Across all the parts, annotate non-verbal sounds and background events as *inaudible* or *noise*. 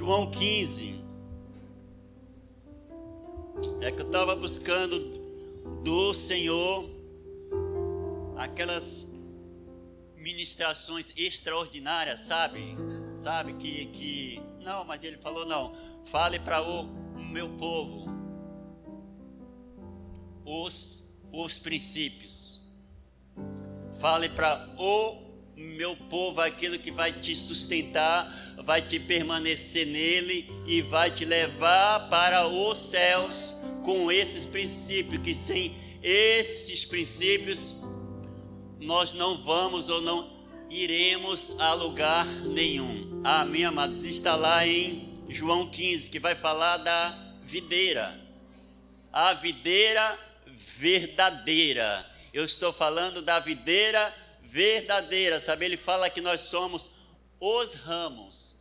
João 15. É que eu estava buscando do Senhor aquelas ministrações extraordinárias, sabe? Sabe que, que não, mas ele falou não. Fale para o meu povo os os princípios. Fale para o meu povo aquilo que vai te sustentar, vai te permanecer nele e vai te levar para os céus com esses princípios, que sem esses princípios nós não vamos ou não iremos a lugar nenhum. Amém, amados? Está lá em João 15, que vai falar da videira. A videira verdadeira. Eu estou falando da videira verdadeira, sabe? Ele fala que nós somos os ramos.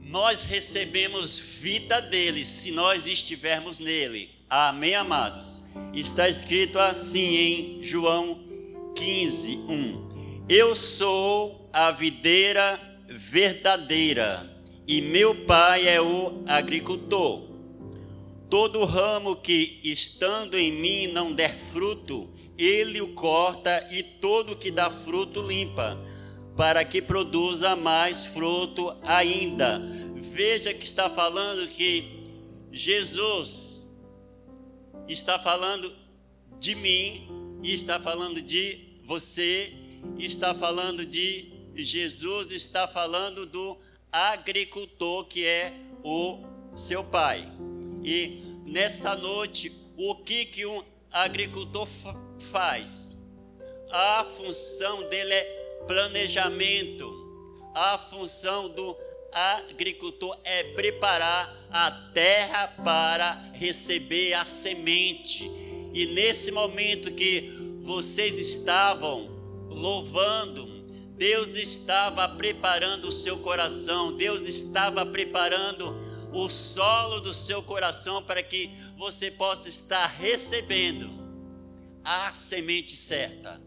Nós recebemos vida dele se nós estivermos nele. Amém, amados? Está escrito assim em João 15, 1. Eu sou a videira verdadeira e meu pai é o agricultor. Todo ramo que estando em mim não der fruto, ele o corta e todo que dá fruto limpa, para que produza mais fruto ainda. Veja que está falando que Jesus está falando de mim, está falando de você, está falando de Jesus, está falando do agricultor que é o seu pai. E nessa noite, o que que um agricultor faz? A função dele é planejamento. A função do agricultor é preparar a terra para receber a semente. E nesse momento que vocês estavam louvando, Deus estava preparando o seu coração, Deus estava preparando o solo do seu coração para que você possa estar recebendo a semente certa.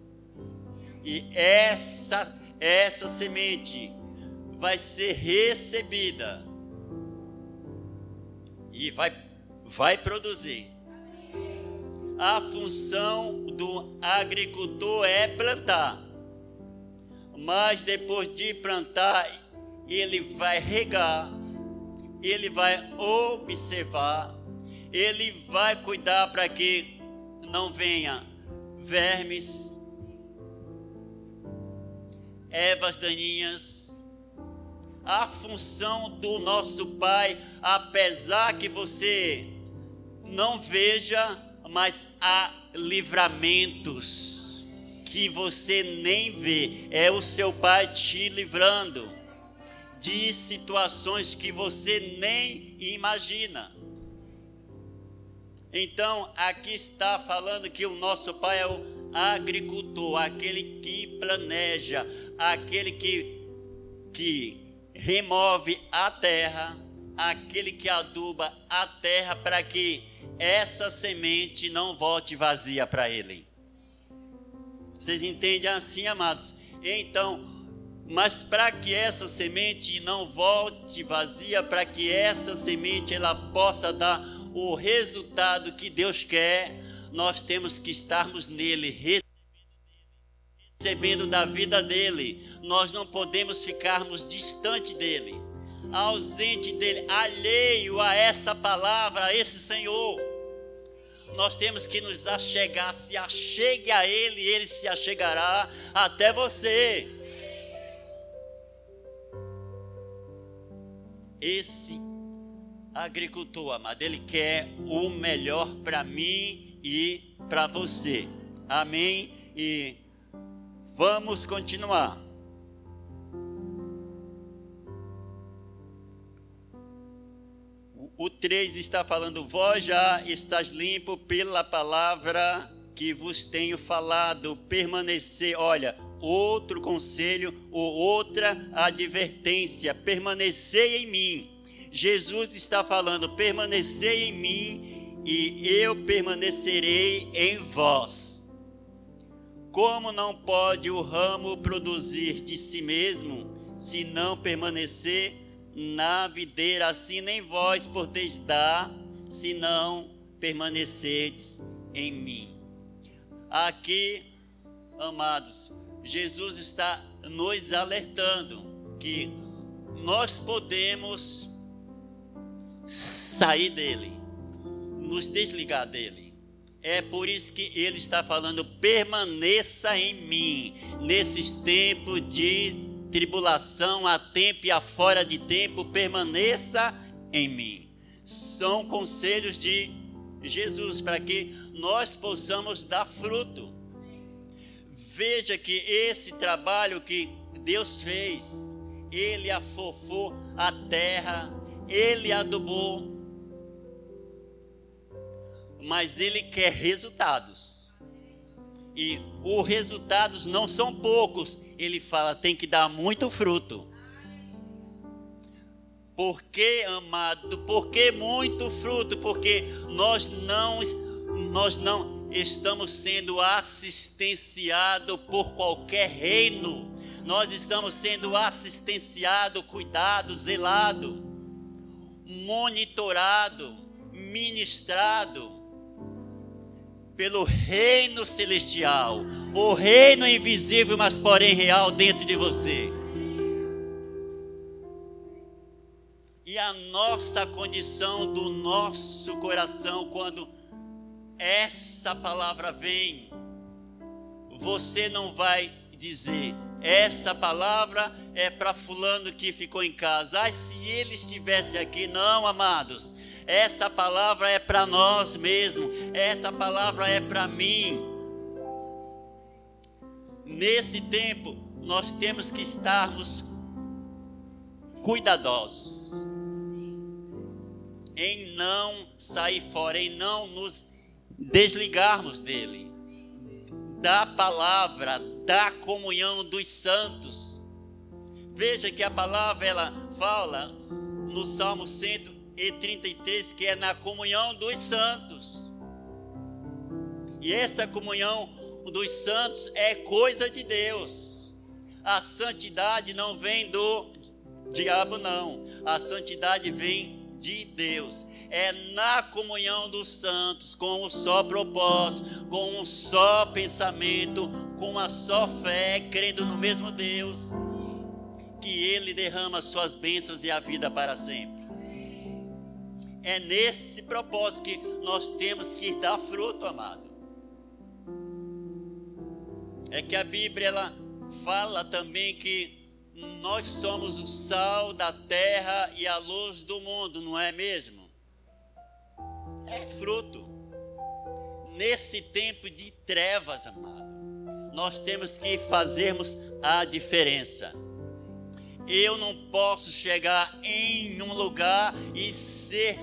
E essa essa semente vai ser recebida e vai vai produzir. A função do agricultor é plantar. Mas depois de plantar, ele vai regar, ele vai observar, ele vai cuidar para que não venha vermes, ervas daninhas. A função do nosso Pai, apesar que você não veja, mas há livramentos que você nem vê, é o seu Pai te livrando de situações que você nem imagina. Então, aqui está falando que o nosso Pai é o agricultor, aquele que planeja, aquele que, que remove a terra, aquele que aduba a terra para que essa semente não volte vazia para ele. Vocês entendem assim, amados? Então, mas para que essa semente não volte vazia, para que essa semente ela possa dar o resultado que Deus quer, nós temos que estarmos nele, recebendo da vida dele. Nós não podemos ficarmos distante dele, ausente dele, alheio a essa palavra, a esse Senhor. Nós temos que nos achegar, se achegue a ele, ele se achegará até você. esse agricultor, amado, ele quer o melhor para mim e para você. Amém? E vamos continuar. O 3 está falando: Vós já estás limpo pela palavra que vos tenho falado. Permanecer, olha, outro conselho ou outra advertência: permanecei em mim. Jesus está falando: permanecei em mim e eu permanecerei em vós. Como não pode o ramo produzir de si mesmo se não permanecer na videira, assim nem vós podeis dar, se não permanecerdes em mim. Aqui, amados, Jesus está nos alertando que nós podemos sair dele, nos desligar dele. É por isso que ele está falando: permaneça em mim, nesses tempos de tribulação, a tempo e a fora de tempo, permaneça em mim. São conselhos de Jesus para que nós possamos dar fruto. Veja que esse trabalho que Deus fez, Ele afofou a terra, Ele adubou, mas Ele quer resultados. E os resultados não são poucos. Ele fala, tem que dar muito fruto. Por que, amado? Por que muito fruto? Porque nós não, nós não estamos sendo assistenciados por qualquer reino. Nós estamos sendo assistenciados, cuidados, zelado, monitorado, ministrado pelo reino celestial, o reino invisível, mas porém real dentro de você. E a nossa condição do nosso coração quando essa palavra vem, você não vai dizer, essa palavra é para fulano que ficou em casa. Ah, se ele estivesse aqui, não, amados. Essa palavra é para nós mesmos. Essa palavra é para mim. Nesse tempo, nós temos que estarmos cuidadosos em não sair fora, em não nos desligarmos dele, da palavra, da comunhão dos santos. Veja que a palavra ela fala no Salmo 100 e 33, que é na comunhão dos santos. E essa comunhão dos santos é coisa de Deus. A santidade não vem do diabo, não. A santidade vem de Deus. É na comunhão dos santos, com um só propósito, com um só pensamento, com uma só fé, crendo no mesmo Deus, que Ele derrama suas bênçãos e a vida para sempre. É nesse propósito que nós temos que dar fruto, amado. É que a Bíblia ela fala também que nós somos o sal da terra e a luz do mundo, não é mesmo? É fruto. Nesse tempo de trevas, amado, nós temos que fazermos a diferença. Eu não posso chegar em um lugar e ser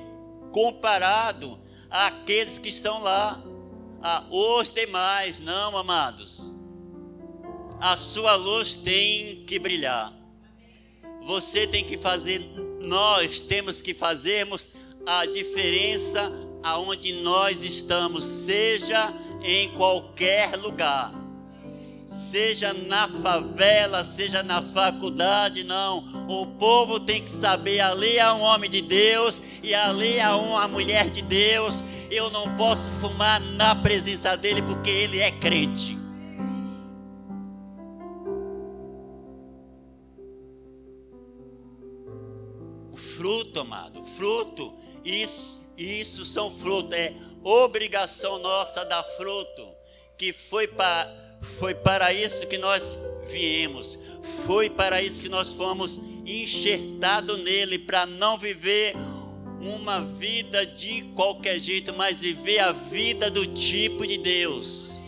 comparado àqueles que estão lá, a os demais, não, amados. A sua luz tem que brilhar. Você tem que fazer, nós temos que fazermos a diferença aonde nós estamos, seja em qualquer lugar seja na favela, seja na faculdade, não. O povo tem que saber: ali é um homem de Deus e ali é uma mulher de Deus. Eu não posso fumar na presença dele porque ele é crente. Fruto, amado, fruto, isso, isso são frutos, é obrigação nossa dar fruto, que foi para foi para isso que nós viemos. Foi para isso que nós fomos enxertados nele, para não viver uma vida de qualquer jeito, mas viver a vida do tipo de Deus.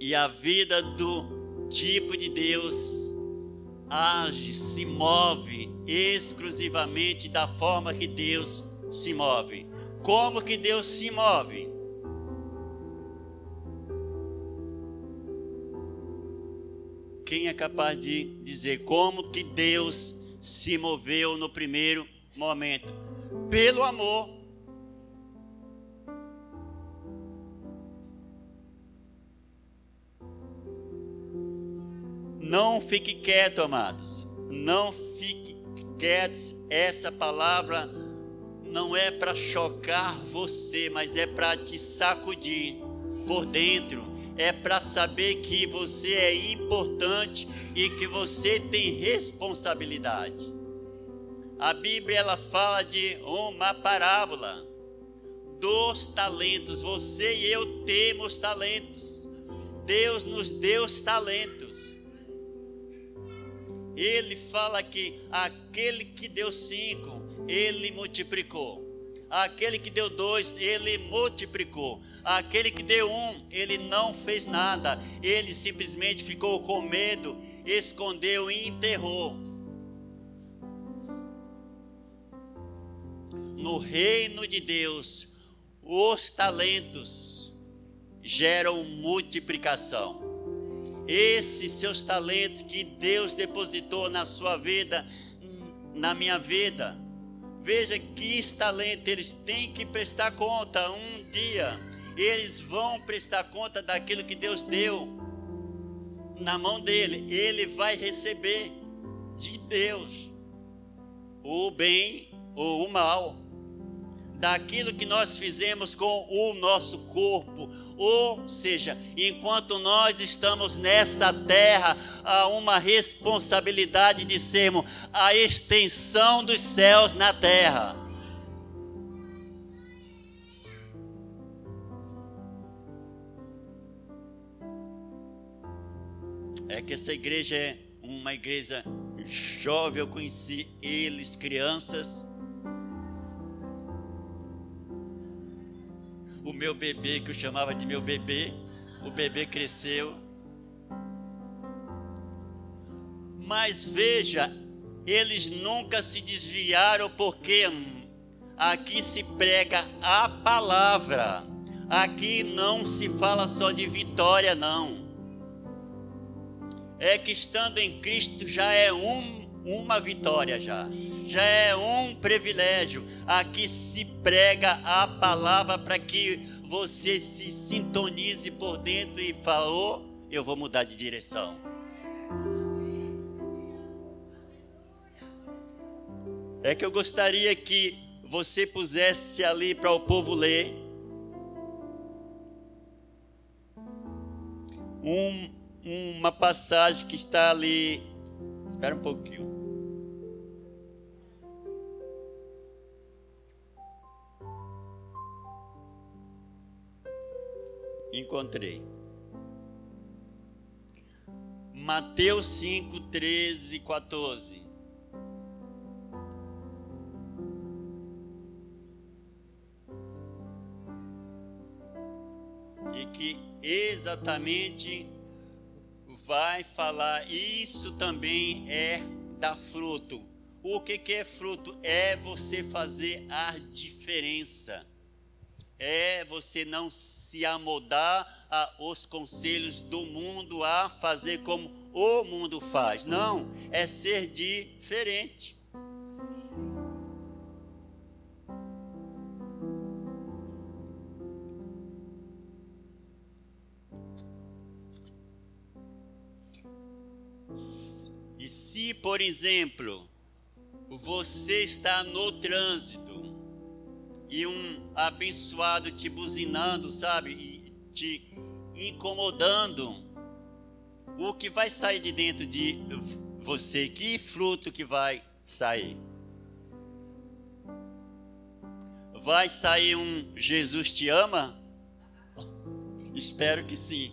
E a vida do tipo de Deus age, se move exclusivamente da forma que Deus se move. Como que Deus se move? Quem é capaz de dizer como que Deus se moveu no primeiro momento? Pelo amor. Não fique quieto, amados. Não fique quietos. Essa palavra não é para chocar você, mas é para te sacudir por dentro. É para saber que você é importante e que você tem responsabilidade. A Bíblia ela fala de uma parábola dos talentos. Você e eu temos talentos. Deus nos deu os talentos. Ele fala que aquele que deu cinco, ele multiplicou. Aquele que deu dois, ele multiplicou. Aquele que deu um, ele não fez nada. Ele simplesmente ficou com medo, escondeu e enterrou. No reino de Deus, os talentos geram multiplicação. Esses seus talentos que Deus depositou na sua vida, na minha vida, veja que talento eles têm que prestar conta um dia. Eles vão prestar conta daquilo que Deus deu na mão dele. Ele vai receber de Deus o bem ou o mal daquilo que nós fizemos com o nosso corpo. Ou seja, enquanto nós estamos nessa terra, há uma responsabilidade de sermos a extensão dos céus na terra. É que essa igreja é uma igreja jovem, eu conheci eles, crianças meu bebê, que eu chamava de meu bebê, o bebê cresceu. Mas veja, eles nunca se desviaram, porque aqui se prega a palavra. Aqui não se fala só de vitória, não. É que estando em Cristo já é um, uma vitória já já é um privilégio. Aqui se prega a palavra para que você se sintonize por dentro e falou, eu vou mudar de direção. É que eu gostaria que você pusesse ali para o povo ler um, uma passagem que está ali. Espera um pouquinho. Encontrei. Mateus 5, 13 e 14. E que exatamente vai falar, isso também é dar fruto. O que, que é fruto? É você fazer a diferença é você não se amodar aos conselhos do mundo a fazer como o mundo faz. Não, é ser diferente. E se, por exemplo, você está no trânsito e um abençoado te buzinando, sabe? E te incomodando. O que vai sair de dentro de você? Que fruto que vai sair? Vai sair um Jesus te ama? Espero que sim.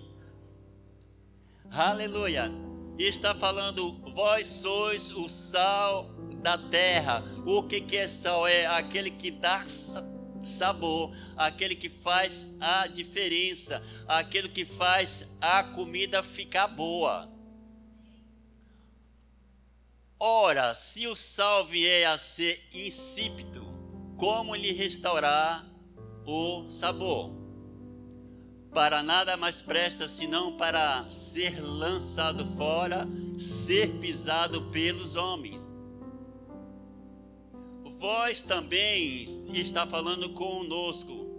Aleluia. Está falando, vós sois o sal da terra. O que, que é sal? É aquele que dá sabor, aquele que faz a diferença, aquele que faz a comida ficar boa. Ora, se o sal vier a ser insípido, como lhe restaurar o sabor? Para nada mais presta senão para ser lançado fora, ser pisado pelos homens vós também está falando conosco.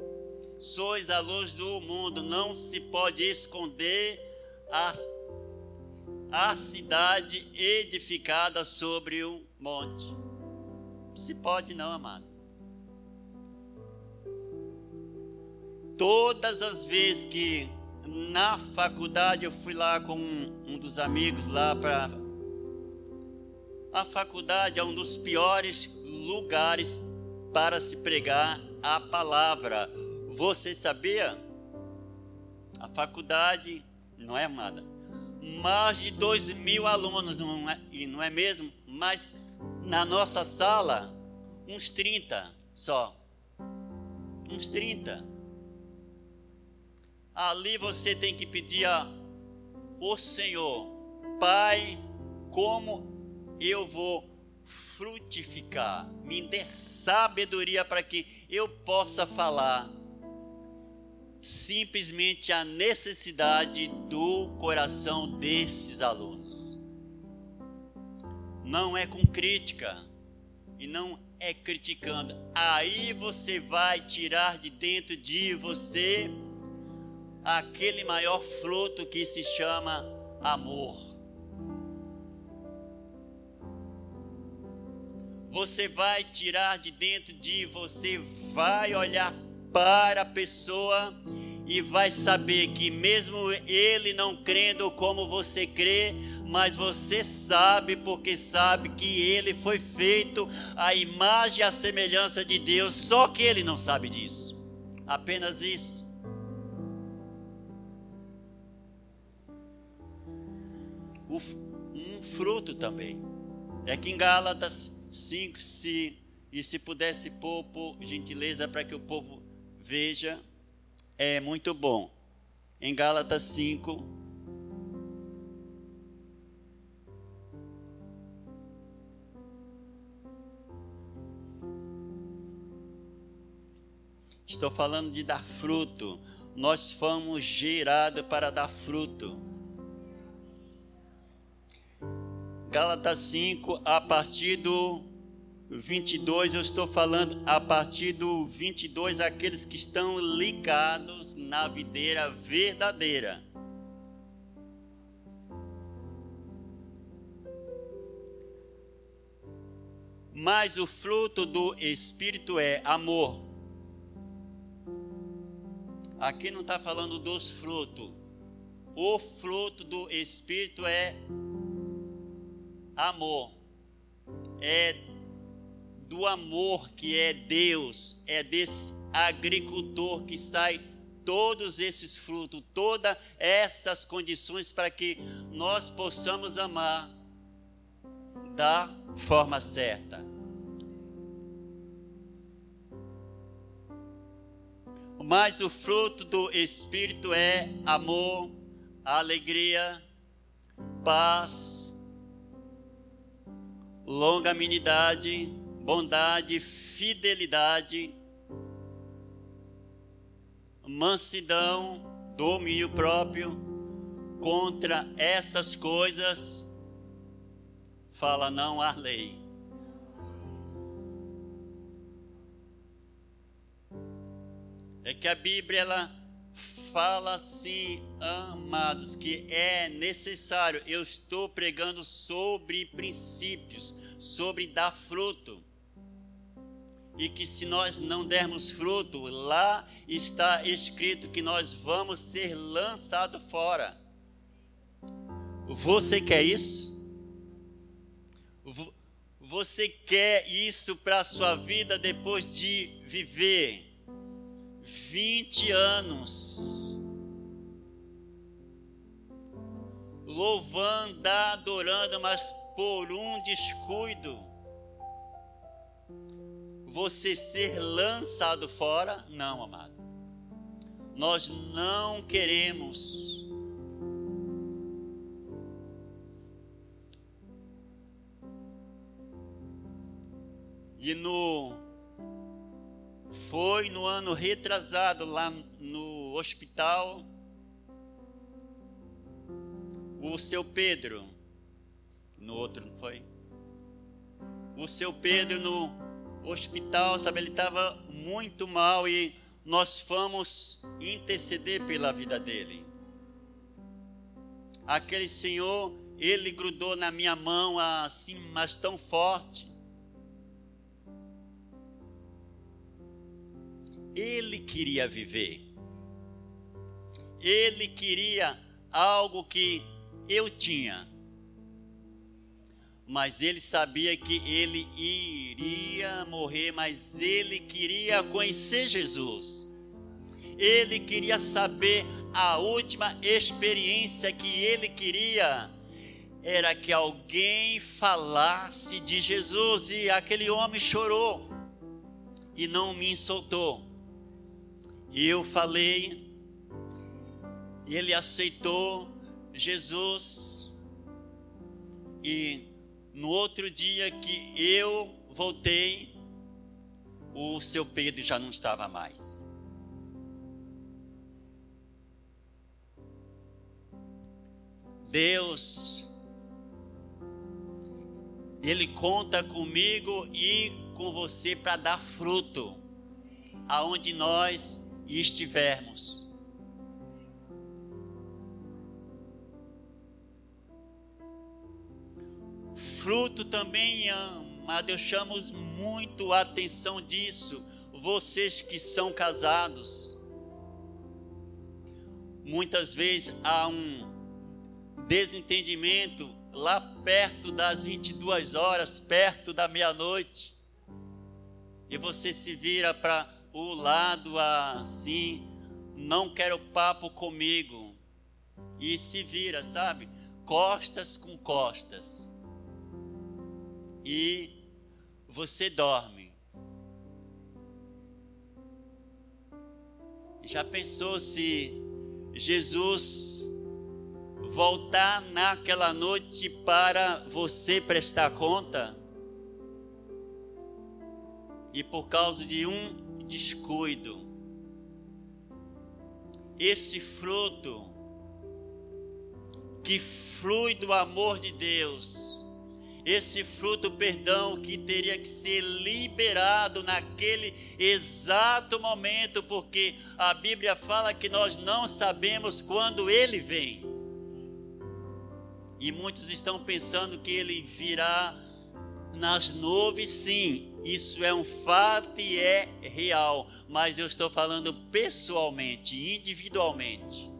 Sois a luz do mundo, não se pode esconder a, a cidade edificada sobre um monte. Se pode não, amado. Todas as vezes que na faculdade eu fui lá com um, um dos amigos lá para a faculdade é um dos piores lugares para se pregar a palavra. Você sabia? A faculdade, não é, amada? Mais de dois mil alunos, não é, e não é mesmo? Mas na nossa sala, uns 30 só. Uns 30. Ali você tem que pedir a o Senhor, Pai, como eu vou frutificar. Me dê sabedoria para que eu possa falar simplesmente a necessidade do coração desses alunos. Não é com crítica e não é criticando. Aí você vai tirar de dentro de você aquele maior fruto que se chama amor. Você vai tirar de dentro de você, vai olhar para a pessoa e vai saber que mesmo ele não crendo como você crê, mas você sabe porque sabe que ele foi feito a imagem e a semelhança de Deus, só que ele não sabe disso. Apenas isso. Um fruto também. É que em Gálatas 5, se, e se pudesse pôr, por gentileza, para que o povo veja, é muito bom. Em Gálatas 5, Estou falando de dar fruto. Nós fomos gerados para dar fruto. Gálatas 5, a partir do 22, eu estou falando a partir do 22, aqueles que estão ligados na videira verdadeira. Mas o fruto do Espírito é amor. Aqui não está falando dos frutos. O fruto do Espírito é amor. É do amor que é Deus, é desse agricultor que sai todos esses frutos, todas essas condições para que nós possamos amar da forma certa. Mas o fruto do Espírito é amor, alegria, paz, longanimidade, bondade, fidelidade, mansidão, domínio próprio. Contra essas coisas, fala não há lei. É que a Bíblia ela fala assim, amados, que é necessário. Eu estou pregando sobre princípios, sobre dar fruto. E que se nós não dermos fruto, lá está escrito que nós vamos ser lançados fora. Você quer isso? Você quer isso para a sua vida depois de viver 20 anos louvando, adorando, mas por um descuido, você ser lançado fora? Não, amado. Nós não queremos. E no foi no ano retrasado lá no hospital o seu Pedro no outro não foi o seu Pedro no hospital sabe ele estava muito mal e nós fomos interceder pela vida dele aquele senhor, ele grudou na minha mão assim, mas tão forte. Ele queria viver. Ele queria algo que eu tinha. Mas ele sabia que ele iria morrer, mas ele queria conhecer Jesus. Ele queria saber a última experiência que ele queria era que alguém falasse de Jesus e aquele homem chorou e não me insultou. E eu falei, ele aceitou Jesus. E no outro dia que eu voltei, o seu Pedro já não estava mais. Deus, Ele conta comigo e com você para dar fruto aonde nós estivermos. Fruto também, amado, eu chamo muito a atenção disso, vocês que são casados. Muitas vezes há um desentendimento lá perto das 22 horas, perto da meia-noite, e você se vira para o lado assim, não quero papo comigo. E se vira, sabe? Costas com costas. E você dorme. Já pensou se Jesus voltar naquela noite para você prestar conta? E por causa de um descuido. Esse fruto que flui do amor de Deus, esse fruto, perdão, que teria que ser liberado naquele exato momento, porque a Bíblia fala que nós não sabemos quando ele vem. E muitos estão pensando que ele virá nas nuvens, sim, isso é um fato e é real, mas eu estou falando pessoalmente, individualmente.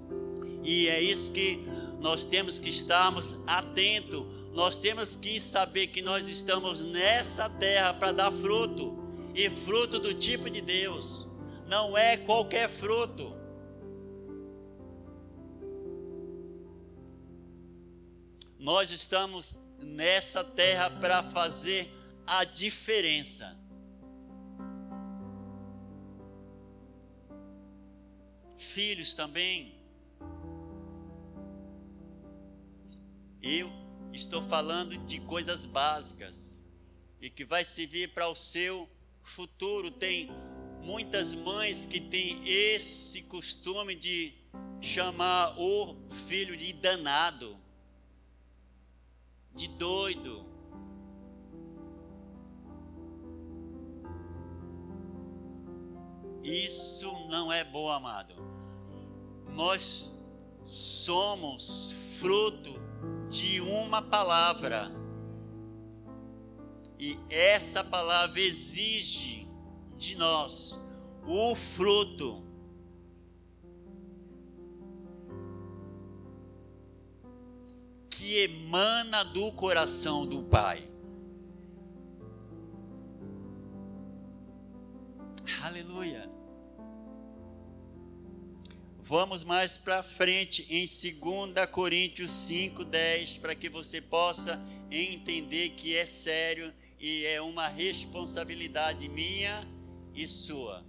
E é isso que nós temos que estarmos atentos. Nós temos que saber que nós estamos nessa terra para dar fruto, e fruto do tipo de Deus. Não é qualquer fruto. Nós estamos nessa terra para fazer a diferença. Filhos também. Eu estou falando de coisas básicas e que vai servir para o seu futuro. Tem muitas mães que têm esse costume de chamar o filho de danado, de doido. Isso não é bom, amado. Nós somos fruto de uma palavra. E essa palavra exige de nós o fruto. Que emana do coração do Pai. Aleluia. Vamos mais para frente em 2 Coríntios 5:10 para que você possa entender que é sério e é uma responsabilidade minha e sua.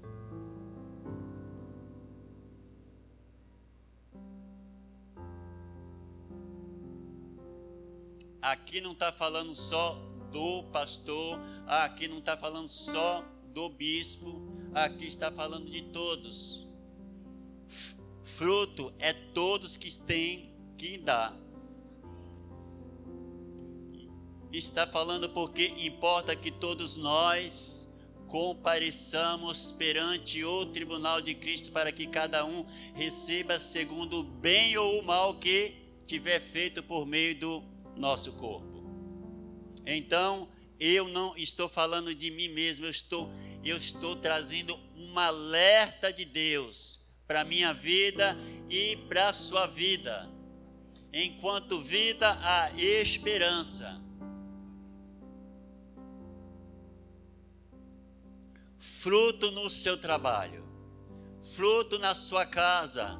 Aqui não está falando só do pastor, aqui não está falando só do bispo, aqui está falando de todos. Fruto é todos que têm que dar. Está falando porque importa que todos nós compareçamos perante o tribunal de Cristo para que cada um receba segundo o bem ou o mal que tiver feito por meio do nosso corpo. Então, eu não estou falando de mim mesmo, eu estou, eu estou trazendo um alerta de Deus para a minha vida e para a sua vida. Enquanto vida, há esperança. Fruto no seu trabalho, fruto na sua casa,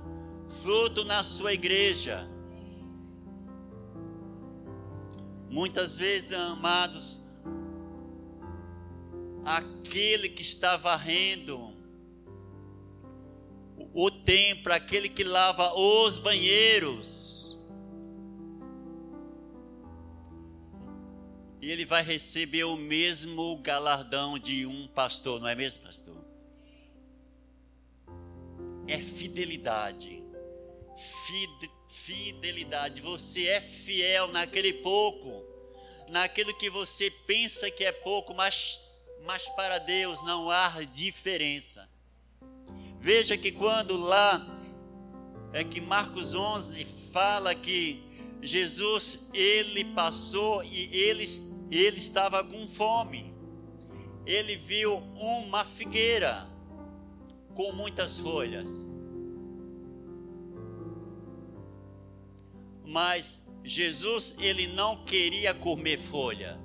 fruto na sua igreja. Muitas vezes, amados, aquele que está varrendo o templo, aquele que lava os banheiros, e ele vai receber o mesmo galardão de um pastor, não é mesmo, pastor? É fidelidade. Fidelidade. Você é fiel naquele pouco, naquilo que você pensa que é pouco, mas mas para Deus não há diferença. Veja que quando lá é que Marcos 11 fala que Jesus ele passou e ele, ele estava com fome. Ele viu uma figueira com muitas folhas. Mas Jesus ele não queria comer folha.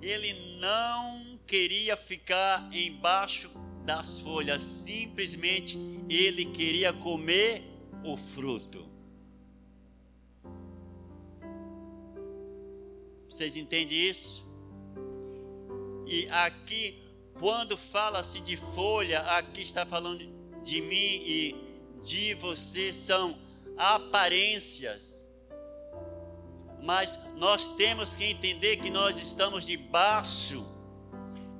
ele não queria ficar embaixo das folhas, simplesmente ele queria comer o fruto. Vocês entendem isso? E aqui, quando fala-se de folha, aqui está falando de mim e de você, são aparências mas nós temos que entender que nós estamos debaixo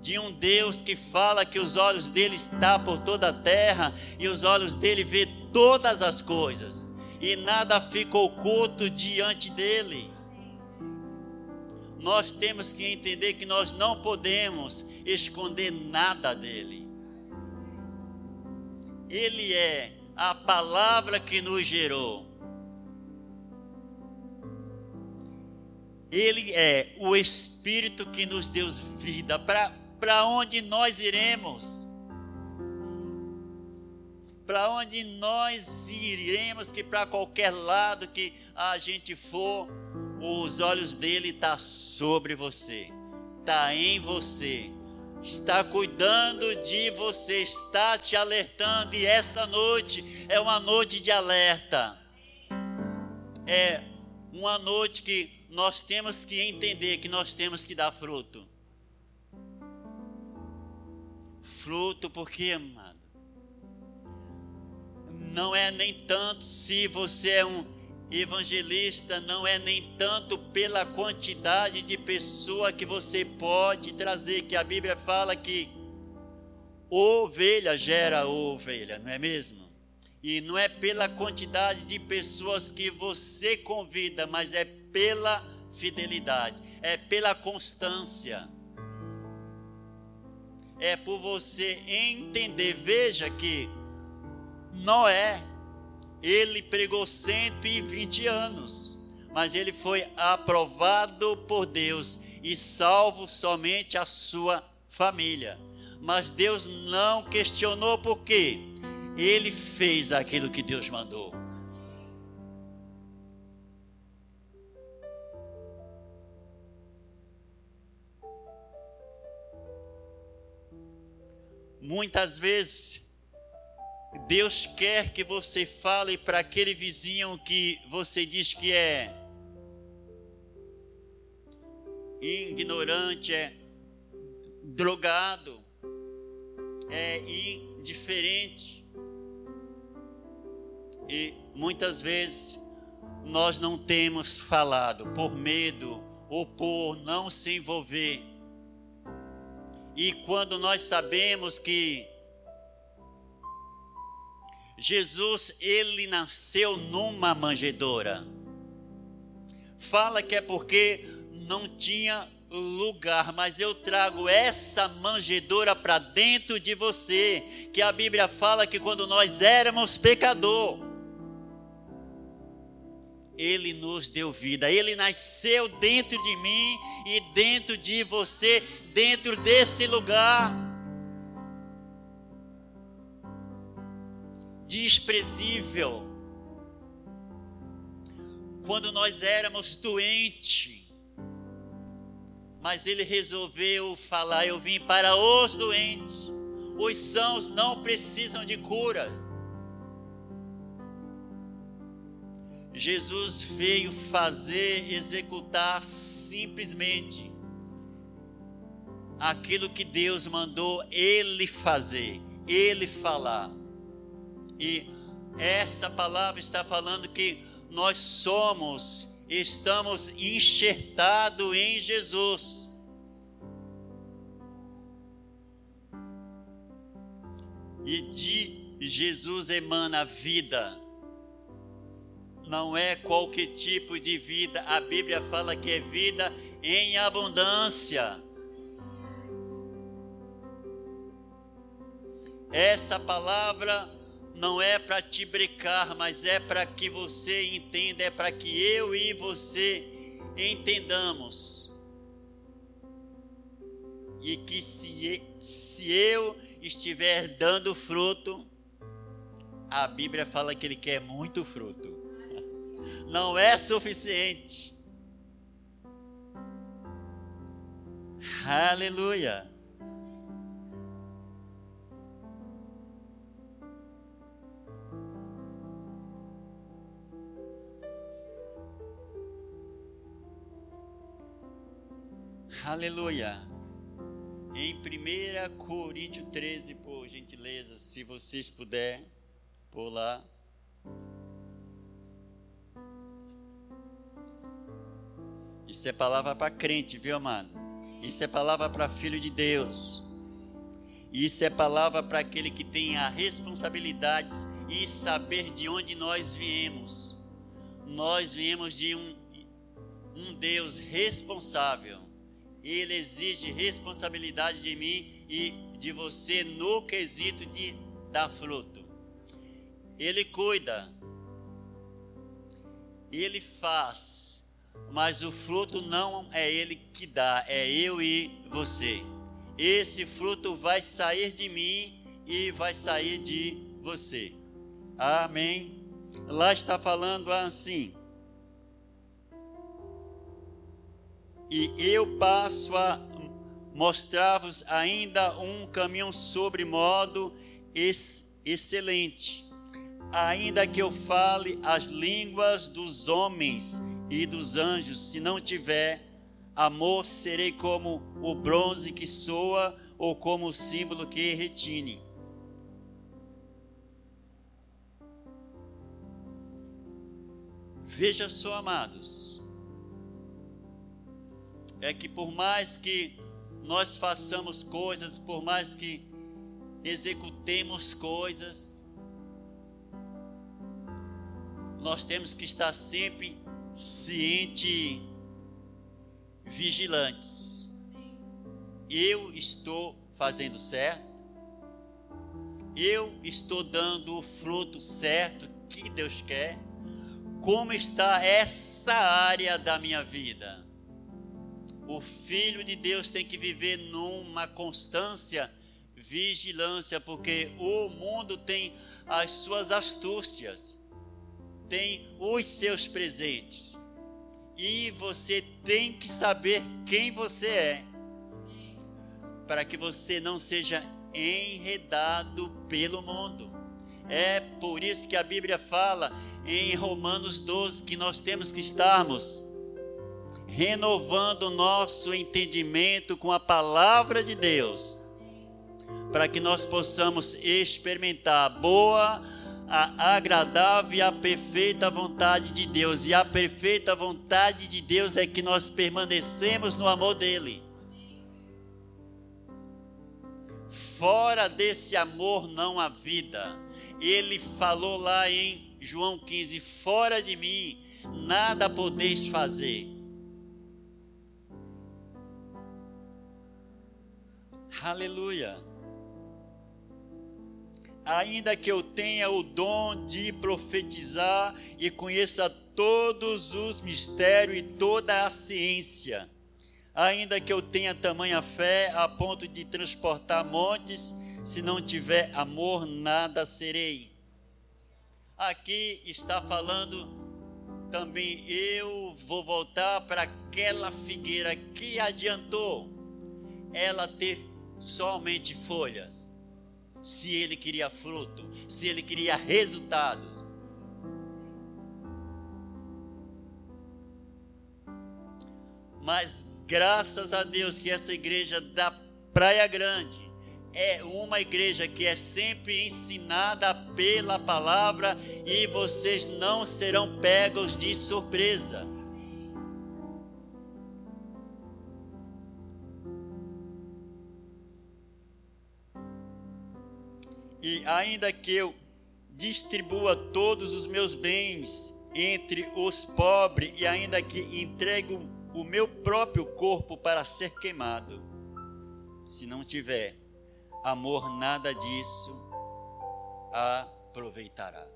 de um Deus que fala que os olhos dele estão por toda a terra e os olhos dele vê todas as coisas e nada fica oculto diante dele. Nós temos que entender que nós não podemos esconder nada dele. Ele é a palavra que nos gerou. Ele é o Espírito que nos deu vida. Para onde nós iremos? Para onde nós iremos? Que para qualquer lado que a gente for, os olhos dele estão tá sobre você, está em você, está cuidando de você, está te alertando. E essa noite é uma noite de alerta. É uma noite que nós temos que entender que nós temos que dar fruto. Fruto porque, amado, não é nem tanto se você é um evangelista, não é nem tanto pela quantidade de pessoa que você pode trazer, que a Bíblia fala que ovelha gera ovelha, não é mesmo? E não é pela quantidade de pessoas que você convida, mas é pela fidelidade, é pela constância. É por você entender. Veja que Noé, ele pregou 120 anos, mas ele foi aprovado por Deus e salvo somente a sua família. Mas Deus não questionou por quê? Ele fez aquilo que Deus mandou. Muitas vezes, Deus quer que você fale para aquele vizinho que você diz que é ignorante, é drogado, é indiferente. E muitas vezes nós não temos falado por medo ou por não se envolver e quando nós sabemos que Jesus, ele nasceu numa manjedoura. Fala que é porque não tinha lugar, mas eu trago essa manjedoura para dentro de você, que a Bíblia fala que quando nós éramos pecador, ele nos deu vida. Ele nasceu dentro de mim e dentro de você, dentro desse lugar. Desprezível. Quando nós éramos doentes, mas ele resolveu falar: Eu vim para os doentes. Os sãos não precisam de cura. Jesus veio fazer, executar simplesmente aquilo que Deus mandou ele fazer, ele falar. E essa palavra está falando que nós somos, estamos enxertados em Jesus. E de Jesus emana vida não é qualquer tipo de vida. A Bíblia fala que é vida em abundância. Essa palavra não é para te brecar, mas é para que você entenda, é para que eu e você entendamos. E que se, se eu estiver dando fruto, a Bíblia fala que ele quer muito fruto não é suficiente. Aleluia. Aleluia. Em 1 Coríntios 13, por gentileza, se vocês puderem pular. Isso é palavra para crente, viu, amado? Isso é palavra para filho de Deus. Isso é palavra para aquele que tem a responsabilidade e saber de onde nós viemos. Nós viemos de um, um Deus responsável. Ele exige responsabilidade de mim e de você no quesito de dar fruto. Ele cuida. Ele faz mas o fruto não é ele que dá, é eu e você. Esse fruto vai sair de mim e vai sair de você. Amém. Lá está falando assim. E eu passo a mostrar-vos ainda um caminho sobre modo excelente. Ainda que eu fale as línguas dos homens e dos anjos, se não tiver amor, serei como o bronze que soa ou como o símbolo que retine. Veja só, amados, é que por mais que nós façamos coisas, por mais que executemos coisas, nós temos que estar sempre ciente, vigilantes. Eu estou fazendo certo? Eu estou dando o fruto certo que Deus quer? Como está essa área da minha vida? O filho de Deus tem que viver numa constância vigilância, porque o mundo tem as suas astúcias tem os seus presentes. E você tem que saber quem você é, para que você não seja enredado pelo mundo. É por isso que a Bíblia fala em Romanos 12 que nós temos que estarmos renovando o nosso entendimento com a palavra de Deus, para que nós possamos experimentar a boa, a agradável e a perfeita vontade de Deus. E a perfeita vontade de Deus é que nós permanecemos no amor dele. Fora desse amor não há vida. Ele falou lá em João 15: Fora de mim nada podeis fazer. Aleluia ainda que eu tenha o dom de profetizar e conheça todos os mistérios e toda a ciência. Ainda que eu tenha tamanha fé a ponto de transportar montes, se não tiver amor, nada serei. Aqui está falando também, eu vou voltar para aquela figueira que adiantou ela ter somente folhas. Se ele queria fruto, se ele queria resultados. Mas graças a Deus que essa igreja da Praia Grande é uma igreja que é sempre ensinada pela palavra e vocês não serão pegos de surpresa. E ainda que eu distribua todos os meus bens entre os pobres e ainda que entregue o meu próprio corpo para ser queimado, se não tiver amor, nada disso aproveitará.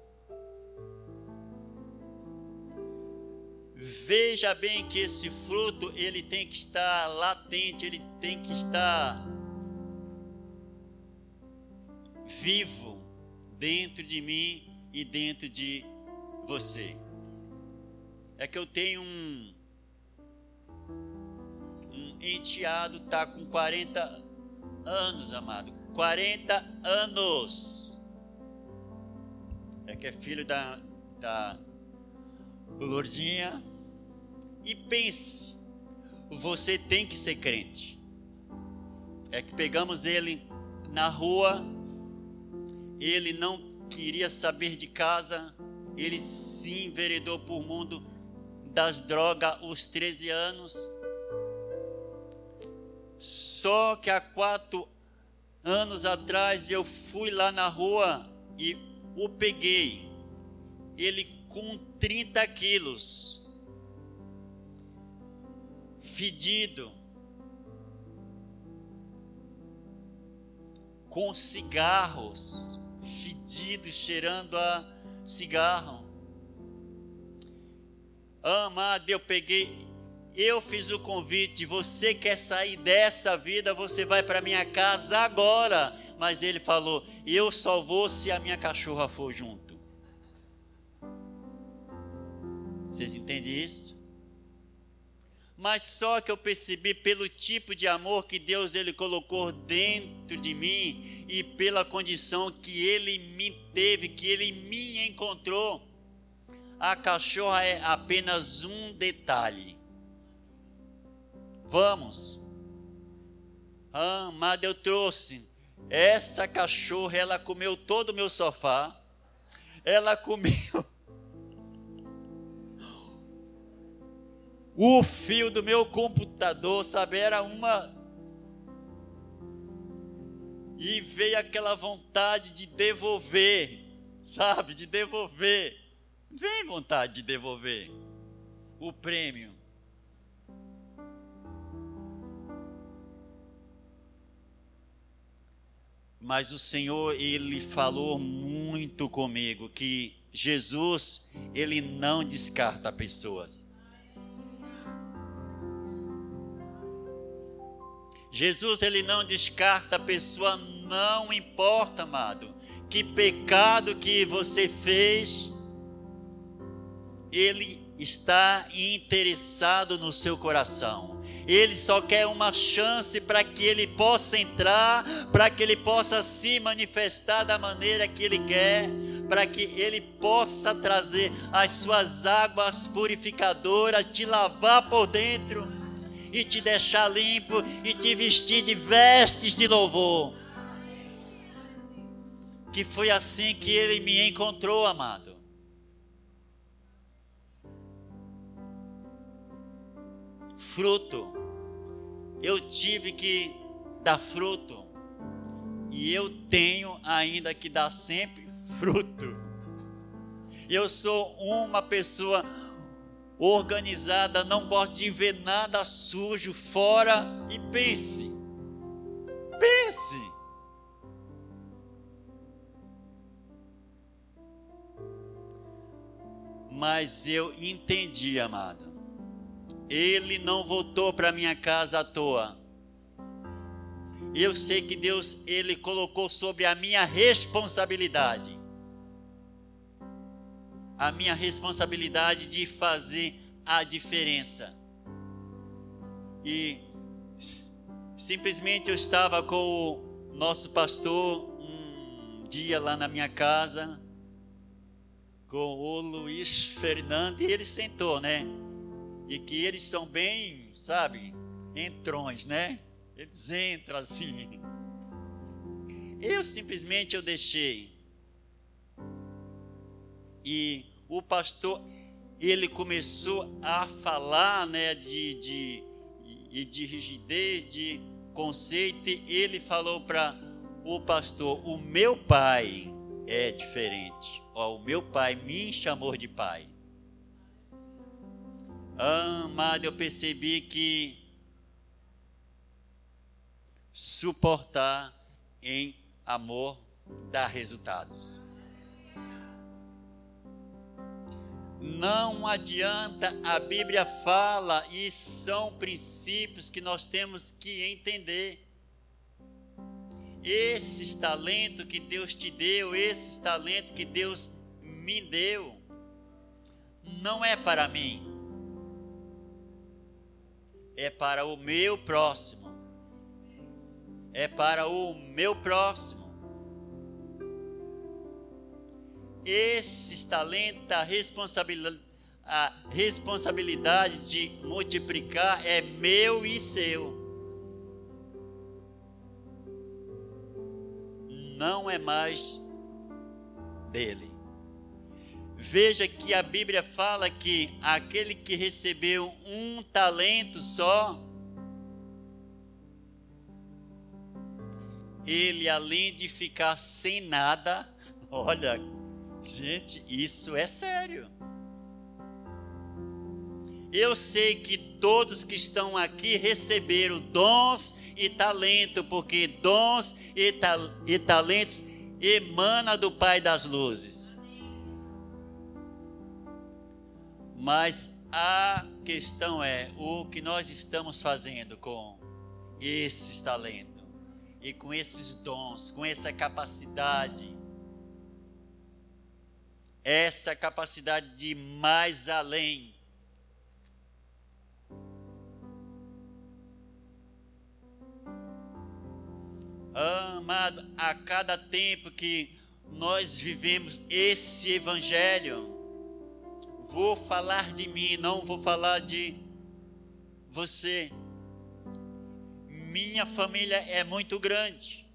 Veja bem que esse fruto ele tem que estar latente, ele tem que estar vivo dentro de mim e dentro de você. É que eu tenho um, um enteado, tá com 40 anos, amado. 40 anos. É que é filho da, da Lourdinha. E pense, você tem que ser crente. É que pegamos ele na rua, ele não queria saber de casa, ele se enveredou por mundo das drogas aos 13 anos. Só que há quatro anos atrás eu fui lá na rua e o peguei. Ele com 30 quilos, fedido, com cigarros, fedido, cheirando a cigarro. Amado, eu peguei eu fiz o convite, você quer sair dessa vida, você vai para minha casa agora. Mas ele falou: Eu só vou se a minha cachorra for junto. Vocês entendem isso? Mas só que eu percebi pelo tipo de amor que Deus ele colocou dentro de mim e pela condição que ele me teve, que ele me encontrou. A cachorra é apenas um detalhe Vamos. Amada, eu trouxe. Essa cachorra, ela comeu todo o meu sofá. Ela comeu o fio do meu computador, sabe? Era uma. E veio aquela vontade de devolver, sabe? De devolver. Vem vontade de devolver o prêmio. Mas o Senhor, ele falou muito comigo que Jesus, ele não descarta pessoas. Jesus, ele não descarta a pessoa, não importa, amado, que pecado que você fez, ele está interessado no seu coração. Ele só quer uma chance para que ele possa entrar, para que ele possa se manifestar da maneira que ele quer, para que ele possa trazer as suas águas purificadoras, te lavar por dentro e te deixar limpo e te vestir de vestes de louvor. Que foi assim que ele me encontrou, amado. fruto. Eu tive que dar fruto. E eu tenho ainda que dar sempre fruto. Eu sou uma pessoa organizada, não gosto de ver nada sujo fora e pense. Pense. Mas eu entendi, amado. Ele não voltou para minha casa à toa. Eu sei que Deus ele colocou sobre a minha responsabilidade. A minha responsabilidade de fazer a diferença. E simplesmente eu estava com o nosso pastor um dia lá na minha casa com o Luiz Fernando e ele sentou, né? E que eles são bem, sabe, entrões, né? Eles entram assim. Eu simplesmente eu deixei. E o pastor, ele começou a falar, né, de, de, de rigidez, de conceito. E ele falou para o pastor: O meu pai é diferente. Ó, o meu pai me chamou de pai. Amado, eu percebi que suportar em amor dá resultados. Não adianta, a Bíblia fala e são princípios que nós temos que entender. Esses talentos que Deus te deu, esses talentos que Deus me deu, não é para mim, é para o meu próximo, é para o meu próximo. Esses talentos, a responsabilidade, a responsabilidade de multiplicar é meu e seu. não é mais dele. Veja que a Bíblia fala que aquele que recebeu um talento só, ele além de ficar sem nada, *laughs* olha, gente, isso é sério. Eu sei que todos que estão aqui receberam dons e talento, porque dons e, ta e talentos emana do Pai das luzes. Mas a questão é o que nós estamos fazendo com esses talentos e com esses dons, com essa capacidade. Essa capacidade de mais além Amado, a cada tempo que nós vivemos esse evangelho, vou falar de mim, não vou falar de você. Minha família é muito grande,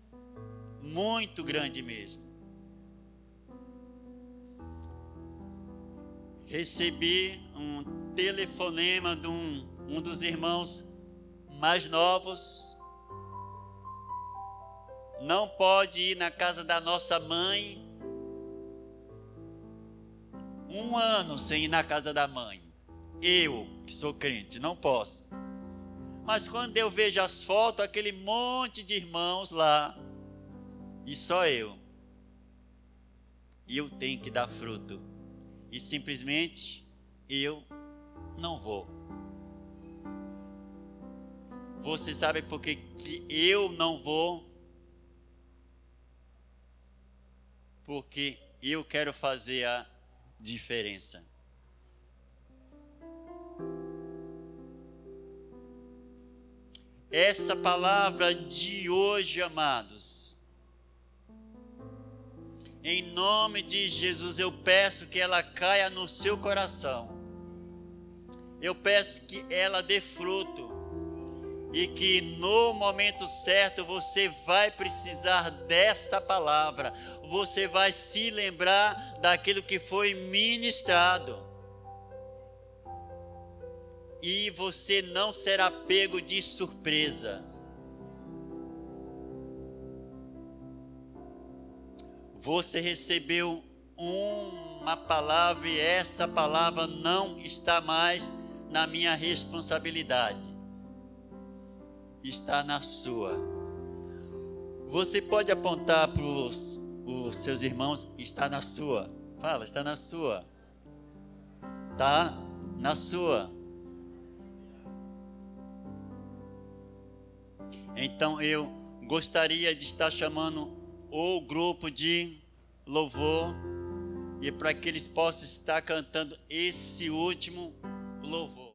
muito grande mesmo. Recebi um telefonema de um, um dos irmãos mais novos, não pode ir na casa da nossa mãe um ano sem ir na casa da mãe. Eu, que sou crente, não posso. Mas quando eu vejo as fotos, aquele monte de irmãos lá, e só eu, eu tenho que dar fruto. E simplesmente eu não vou. Você sabe por que, que eu não vou? porque eu quero fazer a diferença. Essa palavra de hoje, amados, em nome de Jesus, eu peço que ela caia no seu coração. Eu peço que ela dê fruto e que no momento certo você vai precisar dessa palavra, você vai se lembrar daquilo que foi ministrado. E você não será pego de surpresa. Você recebeu uma palavra e essa palavra não está mais na minha responsabilidade está na sua. Você pode apontar para os seus irmãos, está na sua. Fala, está na sua. Tá na sua. Então eu gostaria de estar chamando o grupo de louvor e para que eles possam estar cantando esse último louvor.